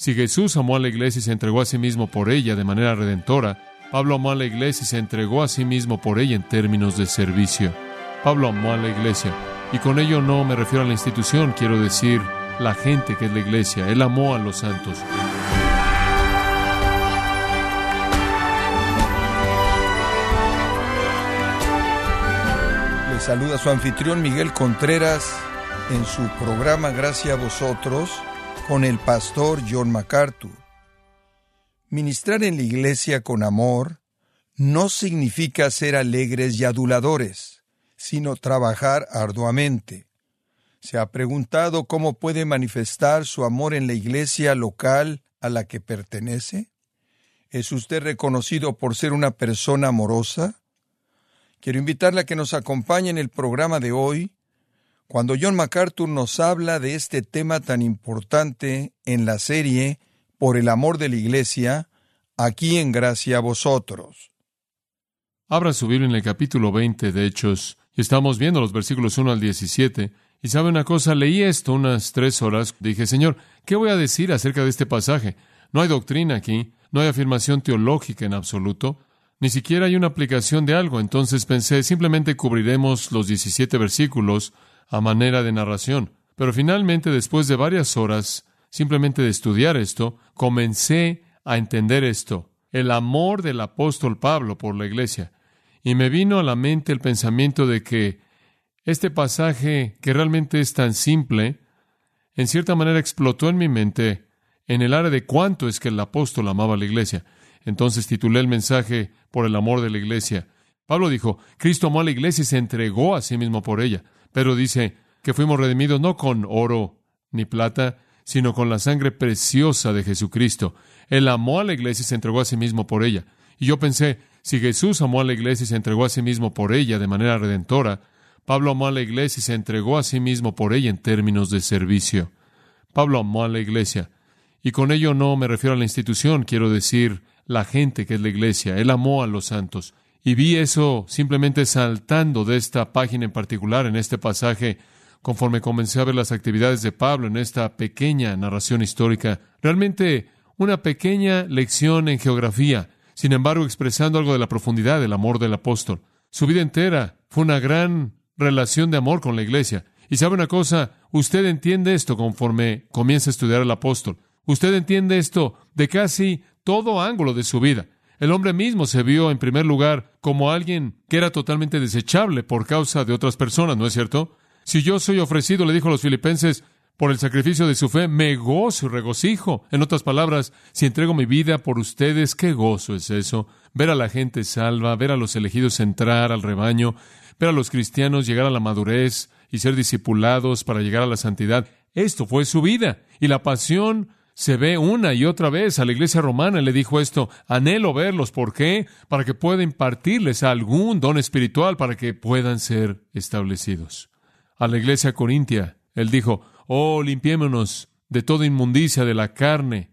Si Jesús amó a la iglesia y se entregó a sí mismo por ella de manera redentora, Pablo amó a la iglesia y se entregó a sí mismo por ella en términos de servicio. Pablo amó a la iglesia. Y con ello no me refiero a la institución, quiero decir la gente que es la iglesia. Él amó a los santos. Le saluda su anfitrión Miguel Contreras en su programa Gracias a vosotros con el pastor John MacArthur. Ministrar en la iglesia con amor no significa ser alegres y aduladores, sino trabajar arduamente. ¿Se ha preguntado cómo puede manifestar su amor en la iglesia local a la que pertenece? ¿Es usted reconocido por ser una persona amorosa? Quiero invitarle a que nos acompañe en el programa de hoy, cuando John MacArthur nos habla de este tema tan importante en la serie Por el amor de la Iglesia, aquí en Gracia a vosotros. Abra su Biblia en el capítulo 20 de Hechos y estamos viendo los versículos 1 al 17. Y sabe una cosa, leí esto unas tres horas. Dije, Señor, ¿qué voy a decir acerca de este pasaje? No hay doctrina aquí, no hay afirmación teológica en absoluto, ni siquiera hay una aplicación de algo. Entonces pensé, simplemente cubriremos los 17 versículos a manera de narración. Pero finalmente, después de varias horas, simplemente de estudiar esto, comencé a entender esto, el amor del apóstol Pablo por la iglesia. Y me vino a la mente el pensamiento de que este pasaje, que realmente es tan simple, en cierta manera explotó en mi mente en el área de cuánto es que el apóstol amaba a la iglesia. Entonces titulé el mensaje por el amor de la iglesia. Pablo dijo, Cristo amó a la iglesia y se entregó a sí mismo por ella. Pero dice que fuimos redimidos no con oro ni plata, sino con la sangre preciosa de Jesucristo. Él amó a la iglesia y se entregó a sí mismo por ella. Y yo pensé, si Jesús amó a la iglesia y se entregó a sí mismo por ella de manera redentora, Pablo amó a la iglesia y se entregó a sí mismo por ella en términos de servicio. Pablo amó a la iglesia. Y con ello no me refiero a la institución, quiero decir la gente que es la iglesia. Él amó a los santos. Y vi eso simplemente saltando de esta página en particular, en este pasaje, conforme comencé a ver las actividades de Pablo en esta pequeña narración histórica. Realmente una pequeña lección en geografía, sin embargo expresando algo de la profundidad del amor del apóstol. Su vida entera fue una gran relación de amor con la iglesia. Y sabe una cosa, usted entiende esto conforme comienza a estudiar al apóstol. Usted entiende esto de casi todo ángulo de su vida. El hombre mismo se vio en primer lugar como alguien que era totalmente desechable por causa de otras personas, ¿no es cierto? Si yo soy ofrecido, le dijo a los filipenses, por el sacrificio de su fe, me gozo y regocijo. En otras palabras, si entrego mi vida por ustedes, qué gozo es eso. Ver a la gente salva, ver a los elegidos entrar al rebaño, ver a los cristianos llegar a la madurez y ser discipulados para llegar a la santidad. Esto fue su vida. Y la pasión se ve una y otra vez. A la iglesia romana le dijo esto, anhelo verlos. ¿Por qué? Para que pueda impartirles algún don espiritual para que puedan ser establecidos. A la iglesia corintia, él dijo, oh, limpiémonos de toda inmundicia de la carne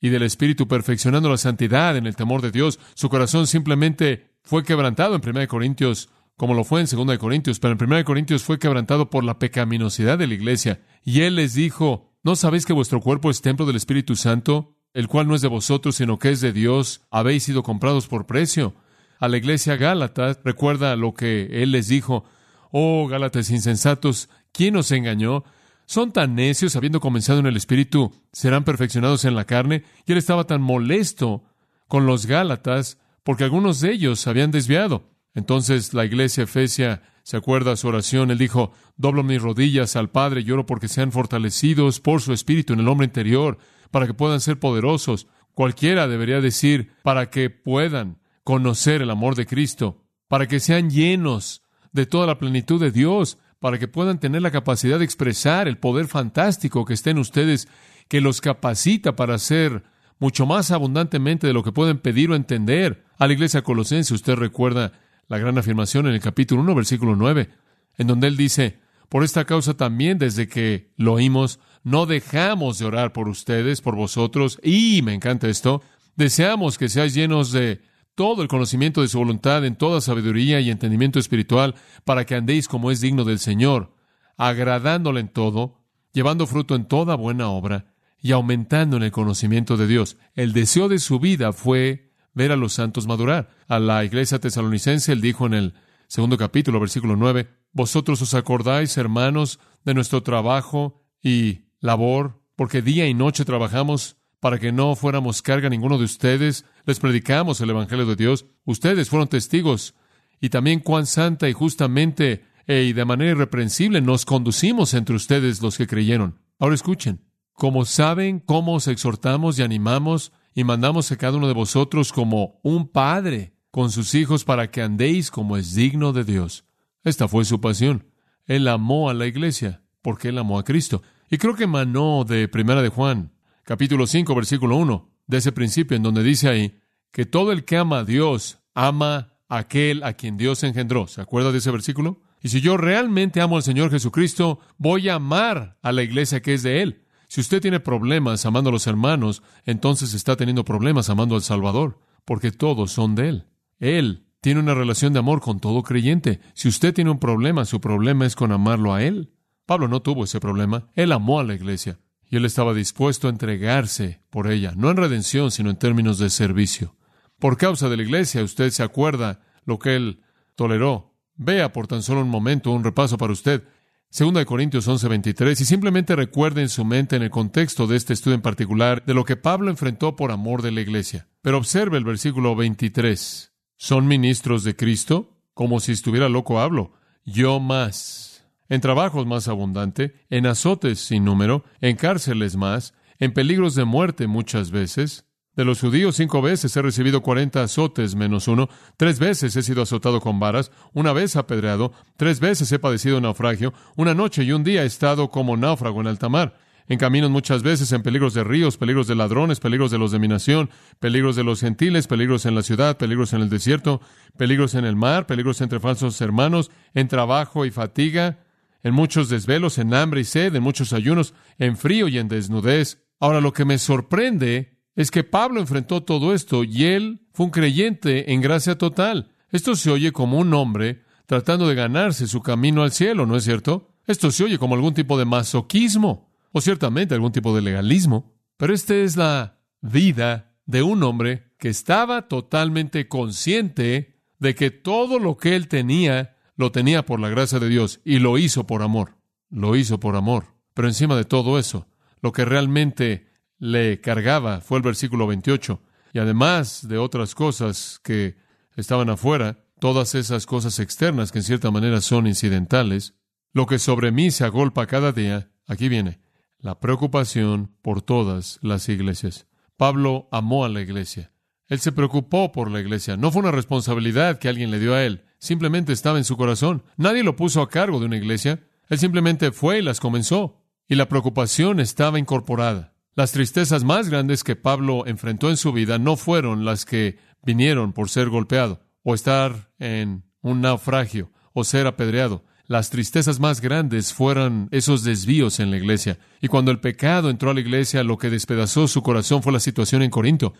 y del espíritu, perfeccionando la santidad en el temor de Dios. Su corazón simplemente fue quebrantado en 1 Corintios como lo fue en 2 Corintios, pero en 1 Corintios fue quebrantado por la pecaminosidad de la iglesia. Y él les dijo, ¿no sabéis que vuestro cuerpo es templo del Espíritu Santo, el cual no es de vosotros, sino que es de Dios? Habéis sido comprados por precio. A la iglesia Gálatas, recuerda lo que él les dijo, oh Gálatas insensatos, ¿quién os engañó? Son tan necios, habiendo comenzado en el Espíritu, serán perfeccionados en la carne. Y él estaba tan molesto con los Gálatas porque algunos de ellos habían desviado. Entonces la iglesia efesia se acuerda su oración. Él dijo, doblo mis rodillas al Padre y oro porque sean fortalecidos por su espíritu en el hombre interior, para que puedan ser poderosos. Cualquiera debería decir, para que puedan conocer el amor de Cristo, para que sean llenos de toda la plenitud de Dios, para que puedan tener la capacidad de expresar el poder fantástico que está en ustedes, que los capacita para hacer mucho más abundantemente de lo que pueden pedir o entender. A la iglesia colosense usted recuerda la gran afirmación en el capítulo 1, versículo 9, en donde él dice, por esta causa también desde que lo oímos, no dejamos de orar por ustedes, por vosotros, y me encanta esto, deseamos que seáis llenos de todo el conocimiento de su voluntad en toda sabiduría y entendimiento espiritual, para que andéis como es digno del Señor, agradándole en todo, llevando fruto en toda buena obra, y aumentando en el conocimiento de Dios. El deseo de su vida fue ver a los santos madurar. A la iglesia tesalonicense él dijo en el segundo capítulo, versículo 9, Vosotros os acordáis, hermanos, de nuestro trabajo y labor, porque día y noche trabajamos para que no fuéramos carga a ninguno de ustedes. Les predicamos el Evangelio de Dios. Ustedes fueron testigos. Y también cuán santa y justamente e, y de manera irreprensible nos conducimos entre ustedes los que creyeron. Ahora escuchen. Como saben cómo os exhortamos y animamos y mandamos a cada uno de vosotros como un padre con sus hijos para que andéis como es digno de Dios. Esta fue su pasión. Él amó a la iglesia porque él amó a Cristo. Y creo que emanó de Primera de Juan, capítulo 5, versículo 1, de ese principio en donde dice ahí que todo el que ama a Dios ama a aquel a quien Dios engendró. ¿Se acuerda de ese versículo? Y si yo realmente amo al Señor Jesucristo, voy a amar a la iglesia que es de Él. Si usted tiene problemas amando a los hermanos, entonces está teniendo problemas amando al Salvador, porque todos son de Él. Él tiene una relación de amor con todo creyente. Si usted tiene un problema, su problema es con amarlo a Él. Pablo no tuvo ese problema. Él amó a la iglesia y él estaba dispuesto a entregarse por ella, no en redención, sino en términos de servicio. Por causa de la iglesia, usted se acuerda lo que él toleró. Vea por tan solo un momento un repaso para usted. Segunda de Corintios 11:23, y simplemente recuerde en su mente en el contexto de este estudio en particular de lo que Pablo enfrentó por amor de la iglesia. Pero observe el versículo 23. ¿Son ministros de Cristo? Como si estuviera loco hablo. Yo más. En trabajos más abundante, en azotes sin número, en cárceles más, en peligros de muerte muchas veces, de los judíos cinco veces he recibido cuarenta azotes menos uno, tres veces he sido azotado con varas, una vez apedreado, tres veces he padecido naufragio, una noche y un día he estado como náufrago en alta mar, en caminos muchas veces en peligros de ríos, peligros de ladrones, peligros de los de mi nación, peligros de los gentiles, peligros en la ciudad, peligros en el desierto, peligros en el mar, peligros entre falsos hermanos, en trabajo y fatiga, en muchos desvelos, en hambre y sed, en muchos ayunos, en frío y en desnudez. Ahora lo que me sorprende es que Pablo enfrentó todo esto y él fue un creyente en gracia total. Esto se oye como un hombre tratando de ganarse su camino al cielo, ¿no es cierto? Esto se oye como algún tipo de masoquismo o ciertamente algún tipo de legalismo, pero esta es la vida de un hombre que estaba totalmente consciente de que todo lo que él tenía lo tenía por la gracia de Dios y lo hizo por amor. Lo hizo por amor. Pero encima de todo eso, lo que realmente le cargaba fue el versículo 28. Y además de otras cosas que estaban afuera, todas esas cosas externas que en cierta manera son incidentales, lo que sobre mí se agolpa cada día, aquí viene, la preocupación por todas las iglesias. Pablo amó a la iglesia. Él se preocupó por la iglesia. No fue una responsabilidad que alguien le dio a él. Simplemente estaba en su corazón. Nadie lo puso a cargo de una iglesia. Él simplemente fue y las comenzó. Y la preocupación estaba incorporada. Las tristezas más grandes que Pablo enfrentó en su vida no fueron las que vinieron por ser golpeado, o estar en un naufragio, o ser apedreado. Las tristezas más grandes fueron esos desvíos en la iglesia. Y cuando el pecado entró a la iglesia, lo que despedazó su corazón fue la situación en Corinto.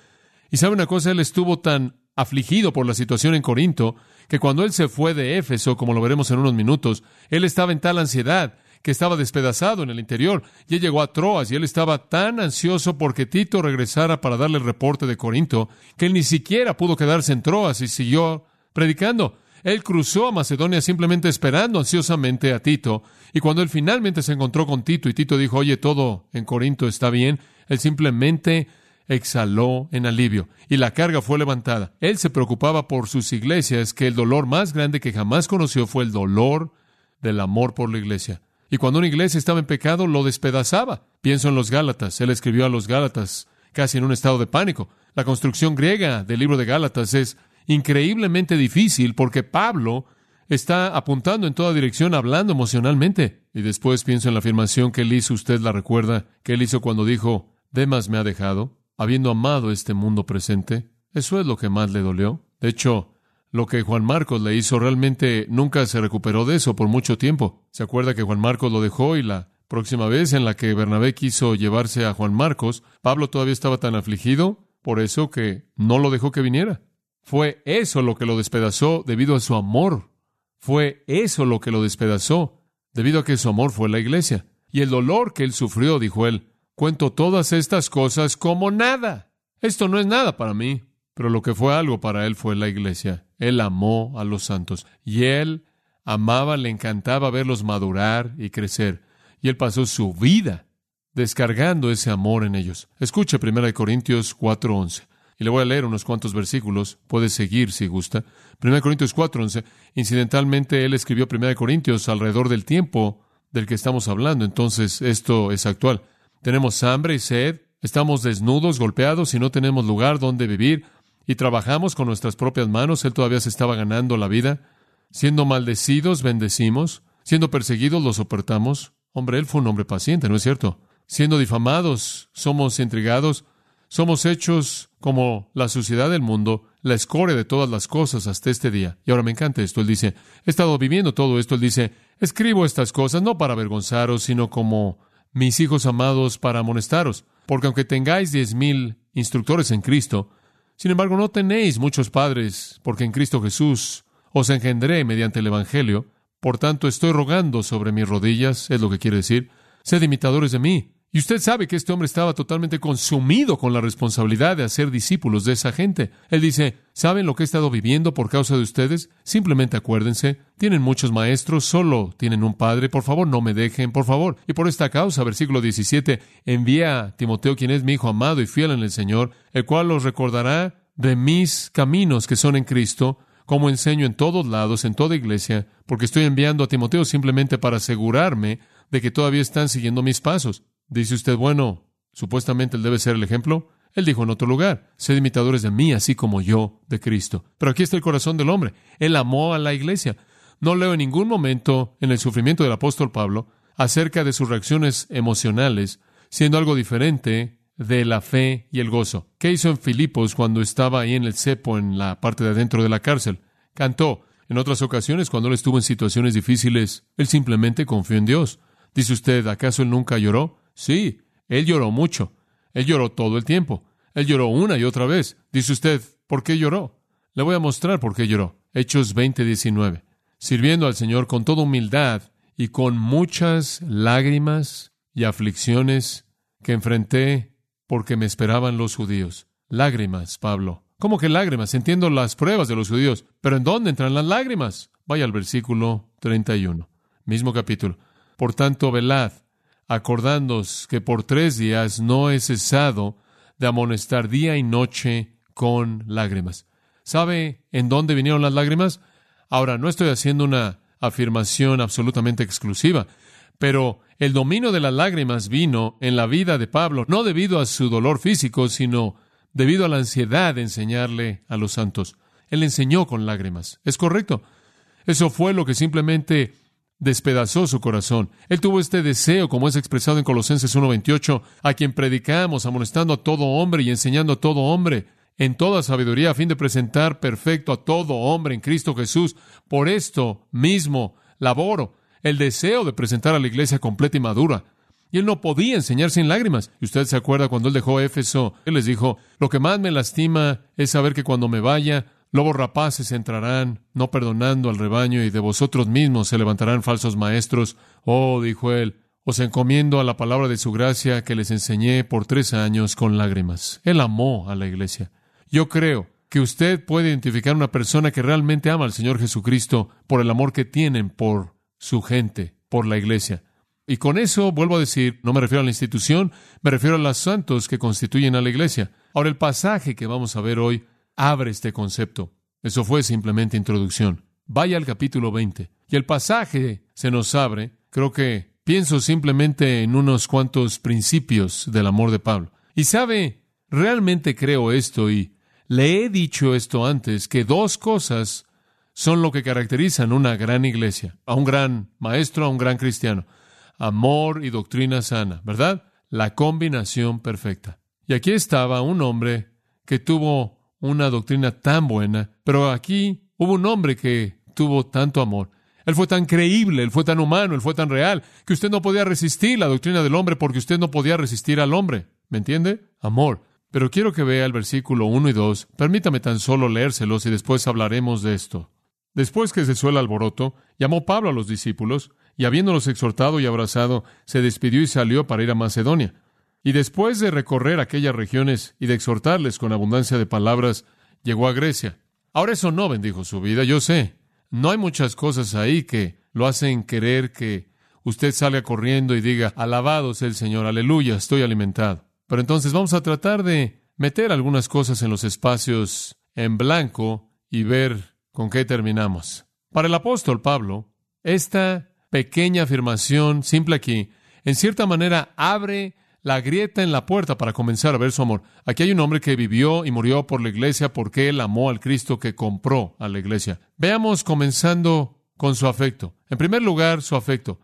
Y sabe una cosa, él estuvo tan afligido por la situación en Corinto, que cuando él se fue de Éfeso, como lo veremos en unos minutos, él estaba en tal ansiedad que estaba despedazado en el interior. Y él llegó a Troas y él estaba tan ansioso porque Tito regresara para darle el reporte de Corinto que él ni siquiera pudo quedarse en Troas y siguió predicando. Él cruzó a Macedonia simplemente esperando ansiosamente a Tito. Y cuando él finalmente se encontró con Tito y Tito dijo, oye, todo en Corinto está bien, él simplemente exhaló en alivio y la carga fue levantada. Él se preocupaba por sus iglesias, que el dolor más grande que jamás conoció fue el dolor del amor por la iglesia. Y cuando una iglesia estaba en pecado, lo despedazaba. Pienso en los Gálatas. Él escribió a los Gálatas casi en un estado de pánico. La construcción griega del libro de Gálatas es increíblemente difícil porque Pablo está apuntando en toda dirección, hablando emocionalmente. Y después pienso en la afirmación que él hizo, usted la recuerda, que él hizo cuando dijo, Demas me ha dejado, habiendo amado este mundo presente. Eso es lo que más le dolió. De hecho, lo que Juan Marcos le hizo realmente nunca se recuperó de eso por mucho tiempo. ¿Se acuerda que Juan Marcos lo dejó y la próxima vez en la que Bernabé quiso llevarse a Juan Marcos, Pablo todavía estaba tan afligido por eso que no lo dejó que viniera? Fue eso lo que lo despedazó debido a su amor. Fue eso lo que lo despedazó debido a que su amor fue la iglesia. Y el dolor que él sufrió, dijo él, cuento todas estas cosas como nada. Esto no es nada para mí, pero lo que fue algo para él fue la iglesia. Él amó a los santos y él amaba, le encantaba verlos madurar y crecer. Y él pasó su vida descargando ese amor en ellos. Escuche 1 Corintios 4:11. Y le voy a leer unos cuantos versículos. Puede seguir si gusta. 1 Corintios 4:11. Incidentalmente, él escribió 1 Corintios alrededor del tiempo del que estamos hablando. Entonces, esto es actual. Tenemos hambre y sed. Estamos desnudos, golpeados y no tenemos lugar donde vivir. Y trabajamos con nuestras propias manos. Él todavía se estaba ganando la vida. Siendo maldecidos, bendecimos. Siendo perseguidos, lo soportamos. Hombre, él fue un hombre paciente, ¿no es cierto? Siendo difamados, somos intrigados, somos hechos como la suciedad del mundo, la escoria de todas las cosas hasta este día. Y ahora me encanta esto. Él dice, he estado viviendo todo esto. Él dice, escribo estas cosas no para avergonzaros, sino como mis hijos amados para amonestaros. Porque aunque tengáis diez mil instructores en Cristo, sin embargo no tenéis muchos padres, porque en Cristo Jesús os engendré mediante el Evangelio. Por tanto, estoy rogando sobre mis rodillas, es lo que quiere decir, sed imitadores de mí, y usted sabe que este hombre estaba totalmente consumido con la responsabilidad de hacer discípulos de esa gente. Él dice, ¿saben lo que he estado viviendo por causa de ustedes? Simplemente acuérdense, tienen muchos maestros, solo tienen un padre, por favor no me dejen, por favor. Y por esta causa, versículo 17, envía a Timoteo, quien es mi hijo amado y fiel en el Señor, el cual los recordará de mis caminos que son en Cristo, como enseño en todos lados, en toda iglesia, porque estoy enviando a Timoteo simplemente para asegurarme de que todavía están siguiendo mis pasos. Dice usted, bueno, supuestamente él debe ser el ejemplo. Él dijo en otro lugar, sed imitadores de mí, así como yo de Cristo. Pero aquí está el corazón del hombre. Él amó a la iglesia. No leo en ningún momento en el sufrimiento del apóstol Pablo acerca de sus reacciones emocionales, siendo algo diferente de la fe y el gozo. ¿Qué hizo en Filipos cuando estaba ahí en el cepo, en la parte de adentro de la cárcel? Cantó. En otras ocasiones, cuando él estuvo en situaciones difíciles, él simplemente confió en Dios. Dice usted, ¿acaso él nunca lloró? Sí, él lloró mucho. Él lloró todo el tiempo. Él lloró una y otra vez. Dice usted, ¿por qué lloró? Le voy a mostrar por qué lloró. Hechos 20, 19. Sirviendo al Señor con toda humildad y con muchas lágrimas y aflicciones que enfrenté porque me esperaban los judíos. Lágrimas, Pablo. ¿Cómo que lágrimas? Entiendo las pruebas de los judíos, pero ¿en dónde entran las lágrimas? Vaya al versículo 31, mismo capítulo. Por tanto, velad, acordándoos que por tres días no he cesado de amonestar día y noche con lágrimas. ¿Sabe en dónde vinieron las lágrimas? Ahora, no estoy haciendo una afirmación absolutamente exclusiva, pero el dominio de las lágrimas vino en la vida de Pablo, no debido a su dolor físico, sino debido a la ansiedad de enseñarle a los santos. Él enseñó con lágrimas. ¿Es correcto? Eso fue lo que simplemente despedazó su corazón. Él tuvo este deseo, como es expresado en Colosenses 1.28, a quien predicamos, amonestando a todo hombre y enseñando a todo hombre en toda sabiduría, a fin de presentar perfecto a todo hombre en Cristo Jesús. Por esto mismo laboro, el deseo de presentar a la iglesia completa y madura. Y él no podía enseñar sin lágrimas. Y usted se acuerda cuando él dejó Éfeso, él les dijo, lo que más me lastima es saber que cuando me vaya, Lobos rapaces entrarán, no perdonando al rebaño, y de vosotros mismos se levantarán falsos maestros. Oh, dijo él, os encomiendo a la palabra de su gracia que les enseñé por tres años con lágrimas. Él amó a la iglesia. Yo creo que usted puede identificar una persona que realmente ama al Señor Jesucristo por el amor que tienen por su gente, por la iglesia. Y con eso vuelvo a decir, no me refiero a la institución, me refiero a los santos que constituyen a la iglesia. Ahora, el pasaje que vamos a ver hoy abre este concepto. Eso fue simplemente introducción. Vaya al capítulo 20. Y el pasaje se nos abre, creo que pienso simplemente en unos cuantos principios del amor de Pablo. Y sabe, realmente creo esto y le he dicho esto antes, que dos cosas son lo que caracterizan una gran iglesia, a un gran maestro, a un gran cristiano. Amor y doctrina sana, ¿verdad? La combinación perfecta. Y aquí estaba un hombre que tuvo una doctrina tan buena, pero aquí hubo un hombre que tuvo tanto amor. Él fue tan creíble, él fue tan humano, él fue tan real, que usted no podía resistir la doctrina del hombre porque usted no podía resistir al hombre. ¿Me entiende? Amor. Pero quiero que vea el versículo 1 y 2. Permítame tan solo leérselos y después hablaremos de esto. Después que cesó el alboroto, llamó Pablo a los discípulos, y habiéndolos exhortado y abrazado, se despidió y salió para ir a Macedonia. Y después de recorrer aquellas regiones y de exhortarles con abundancia de palabras, llegó a Grecia. Ahora eso no bendijo su vida, yo sé. No hay muchas cosas ahí que lo hacen querer que usted salga corriendo y diga, alabado sea el Señor, aleluya, estoy alimentado. Pero entonces vamos a tratar de meter algunas cosas en los espacios en blanco y ver con qué terminamos. Para el apóstol Pablo, esta pequeña afirmación simple aquí, en cierta manera abre la grieta en la puerta para comenzar a ver su amor. Aquí hay un hombre que vivió y murió por la iglesia porque él amó al Cristo que compró a la iglesia. Veamos comenzando con su afecto. En primer lugar, su afecto.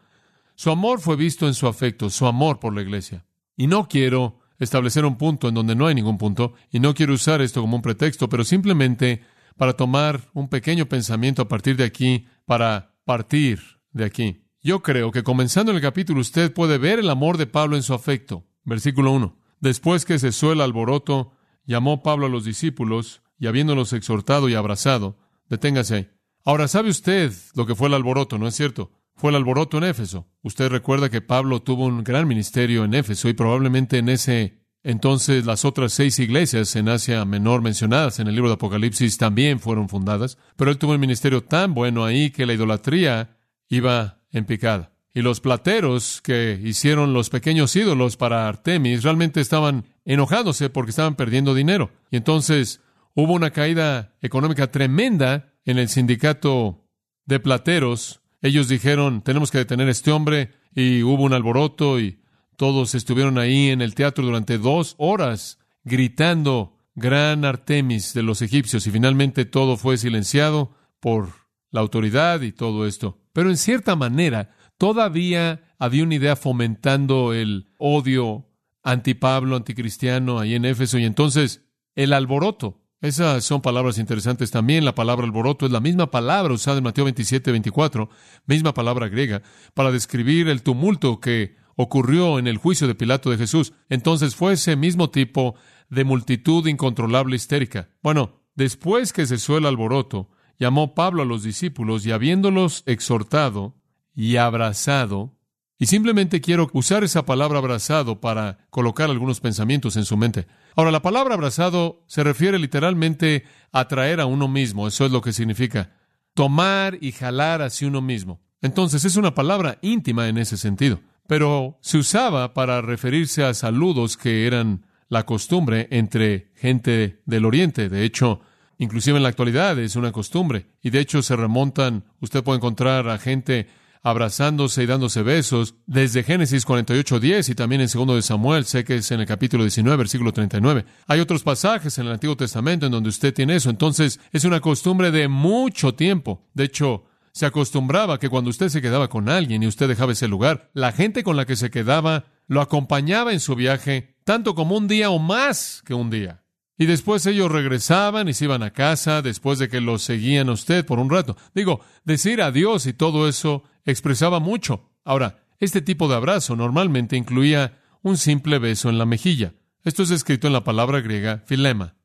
Su amor fue visto en su afecto, su amor por la iglesia. Y no quiero establecer un punto en donde no hay ningún punto, y no quiero usar esto como un pretexto, pero simplemente para tomar un pequeño pensamiento a partir de aquí, para partir de aquí. Yo creo que comenzando en el capítulo usted puede ver el amor de Pablo en su afecto. Versículo 1. Después que cesó el alboroto, llamó Pablo a los discípulos y habiéndolos exhortado y abrazado, deténgase ahí. Ahora, ¿sabe usted lo que fue el alboroto, no es cierto? Fue el alboroto en Éfeso. Usted recuerda que Pablo tuvo un gran ministerio en Éfeso y probablemente en ese entonces las otras seis iglesias en Asia Menor mencionadas en el libro de Apocalipsis también fueron fundadas, pero él tuvo un ministerio tan bueno ahí que la idolatría iba en picada. Y los plateros que hicieron los pequeños ídolos para Artemis realmente estaban enojándose porque estaban perdiendo dinero. Y entonces hubo una caída económica tremenda en el sindicato de plateros. Ellos dijeron, tenemos que detener a este hombre y hubo un alboroto y todos estuvieron ahí en el teatro durante dos horas gritando gran Artemis de los egipcios y finalmente todo fue silenciado por la autoridad y todo esto. Pero en cierta manera, todavía había una idea fomentando el odio anti-Pablo, anticristiano ahí en Éfeso. Y entonces, el alboroto. Esas son palabras interesantes también. La palabra alboroto es la misma palabra usada en Mateo 27, 24, misma palabra griega, para describir el tumulto que ocurrió en el juicio de Pilato de Jesús. Entonces fue ese mismo tipo de multitud incontrolable histérica. Bueno, después que cesó el alboroto, llamó Pablo a los discípulos y habiéndolos exhortado, y abrazado. Y simplemente quiero usar esa palabra abrazado para colocar algunos pensamientos en su mente. Ahora, la palabra abrazado se refiere literalmente a traer a uno mismo. Eso es lo que significa. Tomar y jalar hacia uno mismo. Entonces es una palabra íntima en ese sentido. Pero se usaba para referirse a saludos que eran la costumbre entre gente del Oriente. De hecho, inclusive en la actualidad es una costumbre. Y de hecho se remontan, usted puede encontrar a gente abrazándose y dándose besos, desde Génesis 48.10 y también en segundo de Samuel, sé que es en el capítulo 19, versículo 39. Hay otros pasajes en el Antiguo Testamento en donde usted tiene eso. Entonces, es una costumbre de mucho tiempo. De hecho, se acostumbraba que cuando usted se quedaba con alguien y usted dejaba ese lugar, la gente con la que se quedaba lo acompañaba en su viaje tanto como un día o más que un día. Y después ellos regresaban y se iban a casa después de que los seguían a usted por un rato. Digo, decir adiós y todo eso expresaba mucho. Ahora, este tipo de abrazo normalmente incluía un simple beso en la mejilla. Esto es escrito en la palabra griega filema.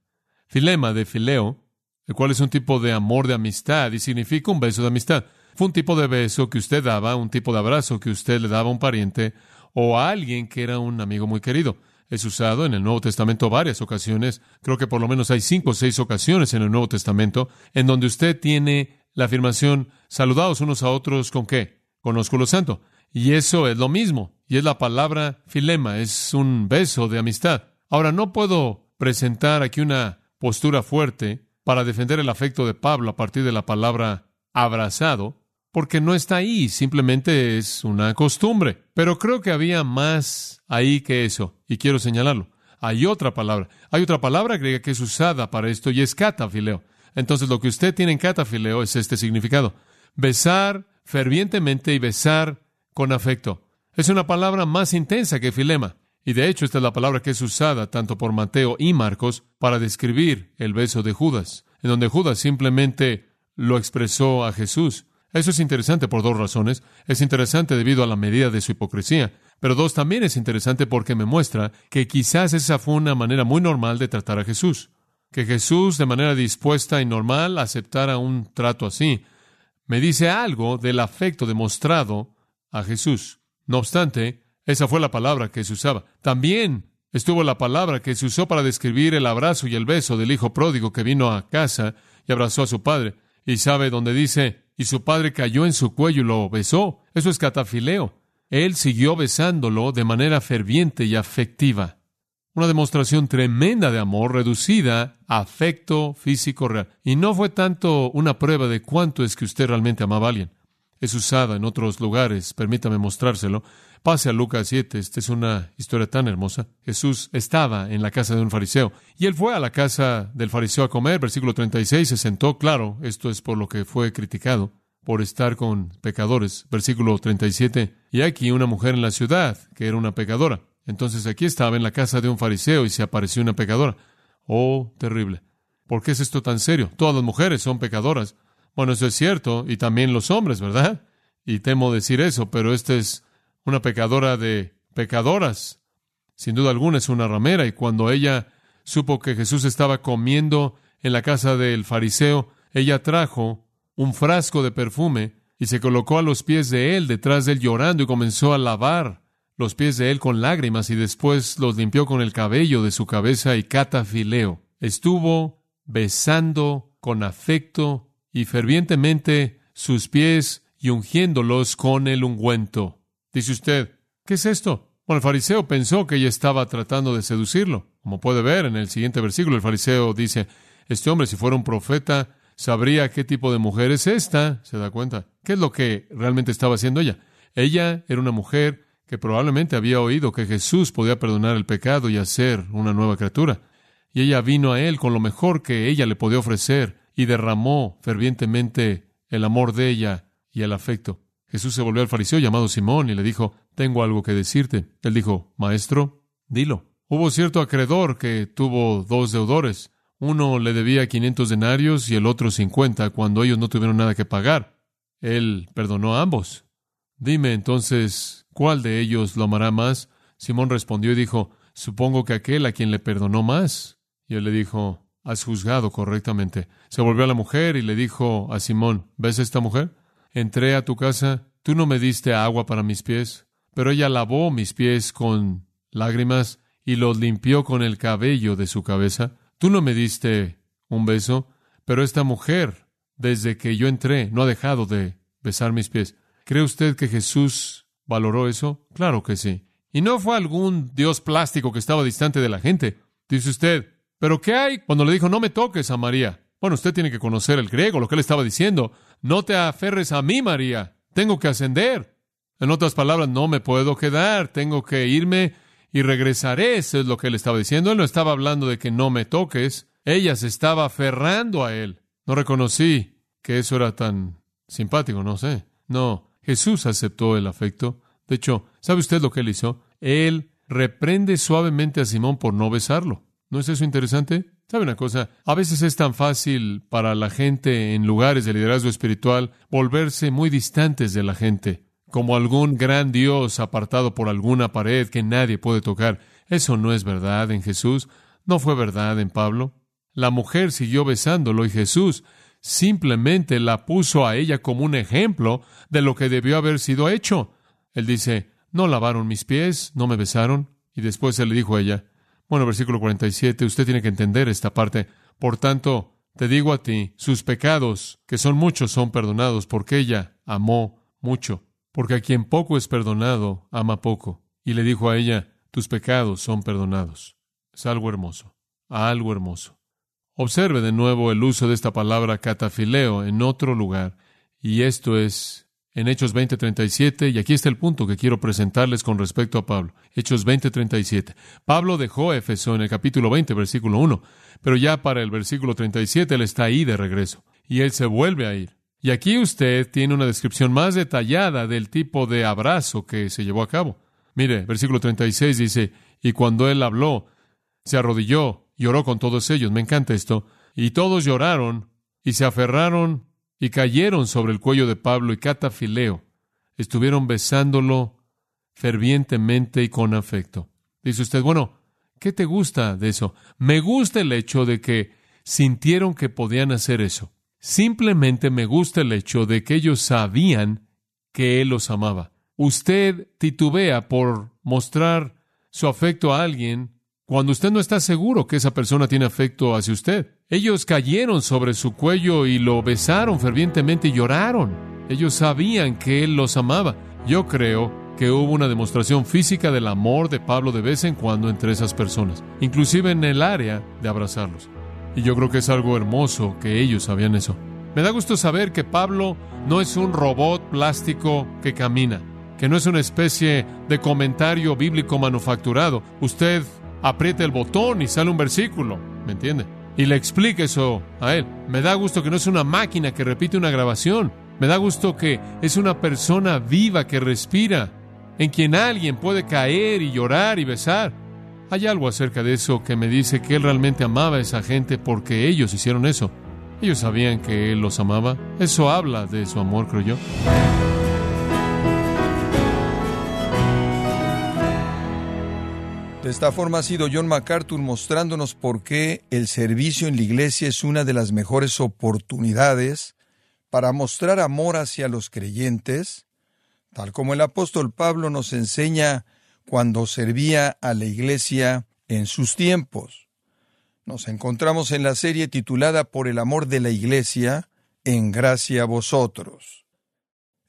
Filema de fileo, el cual es un tipo de amor de amistad y significa un beso de amistad. Fue un tipo de beso que usted daba, un tipo de abrazo que usted le daba a un pariente o a alguien que era un amigo muy querido es usado en el Nuevo Testamento varias ocasiones. Creo que por lo menos hay cinco o seis ocasiones en el Nuevo Testamento en donde usted tiene la afirmación, saludados unos a otros con qué? Con ósculo santo. Y eso es lo mismo. Y es la palabra filema, es un beso de amistad. Ahora, no puedo presentar aquí una postura fuerte para defender el afecto de Pablo a partir de la palabra abrazado, porque no está ahí, simplemente es una costumbre. Pero creo que había más ahí que eso, y quiero señalarlo. Hay otra palabra, hay otra palabra griega que es usada para esto y es catafileo. Entonces lo que usted tiene en catafileo es este significado. Besar fervientemente y besar con afecto. Es una palabra más intensa que filema. Y de hecho esta es la palabra que es usada tanto por Mateo y Marcos para describir el beso de Judas, en donde Judas simplemente lo expresó a Jesús. Eso es interesante por dos razones. Es interesante debido a la medida de su hipocresía, pero dos, también es interesante porque me muestra que quizás esa fue una manera muy normal de tratar a Jesús. Que Jesús, de manera dispuesta y normal, aceptara un trato así. Me dice algo del afecto demostrado a Jesús. No obstante, Esa fue la palabra que se usaba. También estuvo la palabra que se usó para describir el abrazo y el beso del hijo pródigo que vino a casa y abrazó a su padre. Y sabe donde dice, y su padre cayó en su cuello y lo besó. Eso es catafileo. Él siguió besándolo de manera ferviente y afectiva. Una demostración tremenda de amor reducida a afecto físico real. Y no fue tanto una prueba de cuánto es que usted realmente amaba a alguien. Es usada en otros lugares, permítame mostrárselo. Pase a Lucas 7, esta es una historia tan hermosa. Jesús estaba en la casa de un fariseo y él fue a la casa del fariseo a comer, versículo 36, se sentó, claro, esto es por lo que fue criticado, por estar con pecadores, versículo 37, y aquí una mujer en la ciudad que era una pecadora. Entonces aquí estaba en la casa de un fariseo y se apareció una pecadora. Oh, terrible. ¿Por qué es esto tan serio? Todas las mujeres son pecadoras. Bueno, eso es cierto, y también los hombres, ¿verdad? Y temo decir eso, pero esta es una pecadora de pecadoras. Sin duda alguna es una ramera y cuando ella supo que Jesús estaba comiendo en la casa del fariseo, ella trajo un frasco de perfume y se colocó a los pies de él, detrás de él llorando y comenzó a lavar los pies de él con lágrimas y después los limpió con el cabello de su cabeza y catafileo. Estuvo besando con afecto y fervientemente sus pies y ungiéndolos con el ungüento. Dice usted, ¿qué es esto? Bueno, el fariseo pensó que ella estaba tratando de seducirlo. Como puede ver en el siguiente versículo, el fariseo dice, este hombre si fuera un profeta, sabría qué tipo de mujer es esta. ¿Se da cuenta? ¿Qué es lo que realmente estaba haciendo ella? Ella era una mujer que probablemente había oído que Jesús podía perdonar el pecado y hacer una nueva criatura. Y ella vino a él con lo mejor que ella le podía ofrecer y derramó fervientemente el amor de ella y el afecto. Jesús se volvió al fariseo llamado Simón y le dijo, tengo algo que decirte. Él dijo, Maestro, dilo. Hubo cierto acreedor que tuvo dos deudores. Uno le debía quinientos denarios y el otro cincuenta cuando ellos no tuvieron nada que pagar. Él perdonó a ambos. Dime entonces, ¿cuál de ellos lo amará más? Simón respondió y dijo, supongo que aquel a quien le perdonó más. Y él le dijo, has juzgado correctamente. Se volvió a la mujer y le dijo a Simón, ¿ves esta mujer? Entré a tu casa, tú no me diste agua para mis pies, pero ella lavó mis pies con lágrimas y los limpió con el cabello de su cabeza. Tú no me diste un beso, pero esta mujer, desde que yo entré, no ha dejado de besar mis pies. ¿Cree usted que Jesús valoró eso? Claro que sí. Y no fue algún Dios plástico que estaba distante de la gente. Dice usted, ¿pero qué hay cuando le dijo no me toques a María? Bueno, usted tiene que conocer el griego, lo que él estaba diciendo. No te aferres a mí, María. Tengo que ascender. En otras palabras, no me puedo quedar. Tengo que irme y regresaré. Eso es lo que él estaba diciendo. Él no estaba hablando de que no me toques. Ella se estaba aferrando a él. No reconocí que eso era tan simpático, no sé. No, Jesús aceptó el afecto. De hecho, ¿sabe usted lo que él hizo? Él reprende suavemente a Simón por no besarlo. ¿No es eso interesante? ¿Sabe una cosa? A veces es tan fácil para la gente en lugares de liderazgo espiritual volverse muy distantes de la gente, como algún gran Dios apartado por alguna pared que nadie puede tocar. Eso no es verdad en Jesús, no fue verdad en Pablo. La mujer siguió besándolo y Jesús simplemente la puso a ella como un ejemplo de lo que debió haber sido hecho. Él dice, no lavaron mis pies, no me besaron. Y después se le dijo a ella, bueno, versículo 47, usted tiene que entender esta parte. Por tanto, te digo a ti, sus pecados, que son muchos, son perdonados, porque ella amó mucho. Porque a quien poco es perdonado, ama poco. Y le dijo a ella, tus pecados son perdonados. Es algo hermoso, algo hermoso. Observe de nuevo el uso de esta palabra catafileo en otro lugar, y esto es en Hechos 20:37, y aquí está el punto que quiero presentarles con respecto a Pablo. Hechos 20:37. Pablo dejó Éfeso en el capítulo 20, versículo 1, pero ya para el versículo 37 él está ahí de regreso, y él se vuelve a ir. Y aquí usted tiene una descripción más detallada del tipo de abrazo que se llevó a cabo. Mire, versículo 36 dice, y cuando él habló, se arrodilló y oró con todos ellos. Me encanta esto. Y todos lloraron y se aferraron y cayeron sobre el cuello de Pablo y Catafileo. Estuvieron besándolo fervientemente y con afecto. Dice usted, bueno, ¿qué te gusta de eso? Me gusta el hecho de que sintieron que podían hacer eso. Simplemente me gusta el hecho de que ellos sabían que Él los amaba. usted titubea por mostrar su afecto a alguien cuando usted no está seguro que esa persona tiene afecto hacia usted. Ellos cayeron sobre su cuello y lo besaron fervientemente y lloraron. Ellos sabían que él los amaba. Yo creo que hubo una demostración física del amor de Pablo de vez en cuando entre esas personas, inclusive en el área de abrazarlos. Y yo creo que es algo hermoso que ellos sabían eso. Me da gusto saber que Pablo no es un robot plástico que camina, que no es una especie de comentario bíblico manufacturado. Usted aprieta el botón y sale un versículo, ¿me entiende? Y le explica eso a él. Me da gusto que no es una máquina que repite una grabación. Me da gusto que es una persona viva que respira, en quien alguien puede caer y llorar y besar. Hay algo acerca de eso que me dice que él realmente amaba a esa gente porque ellos hicieron eso. Ellos sabían que él los amaba. Eso habla de su amor, creo yo. De esta forma ha sido John MacArthur mostrándonos por qué el servicio en la iglesia es una de las mejores oportunidades para mostrar amor hacia los creyentes, tal como el apóstol Pablo nos enseña cuando servía a la iglesia en sus tiempos. Nos encontramos en la serie titulada Por el amor de la iglesia, en gracia a vosotros.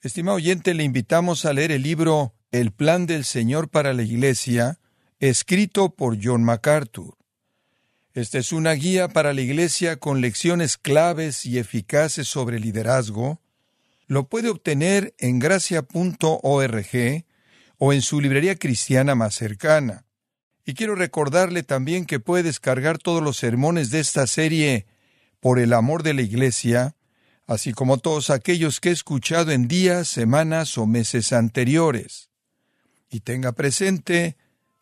Estimado oyente, le invitamos a leer el libro El plan del Señor para la iglesia, escrito por John MacArthur. Esta es una guía para la Iglesia con lecciones claves y eficaces sobre liderazgo. Lo puede obtener en gracia.org o en su librería cristiana más cercana. Y quiero recordarle también que puede descargar todos los sermones de esta serie por el amor de la Iglesia, así como todos aquellos que he escuchado en días, semanas o meses anteriores. Y tenga presente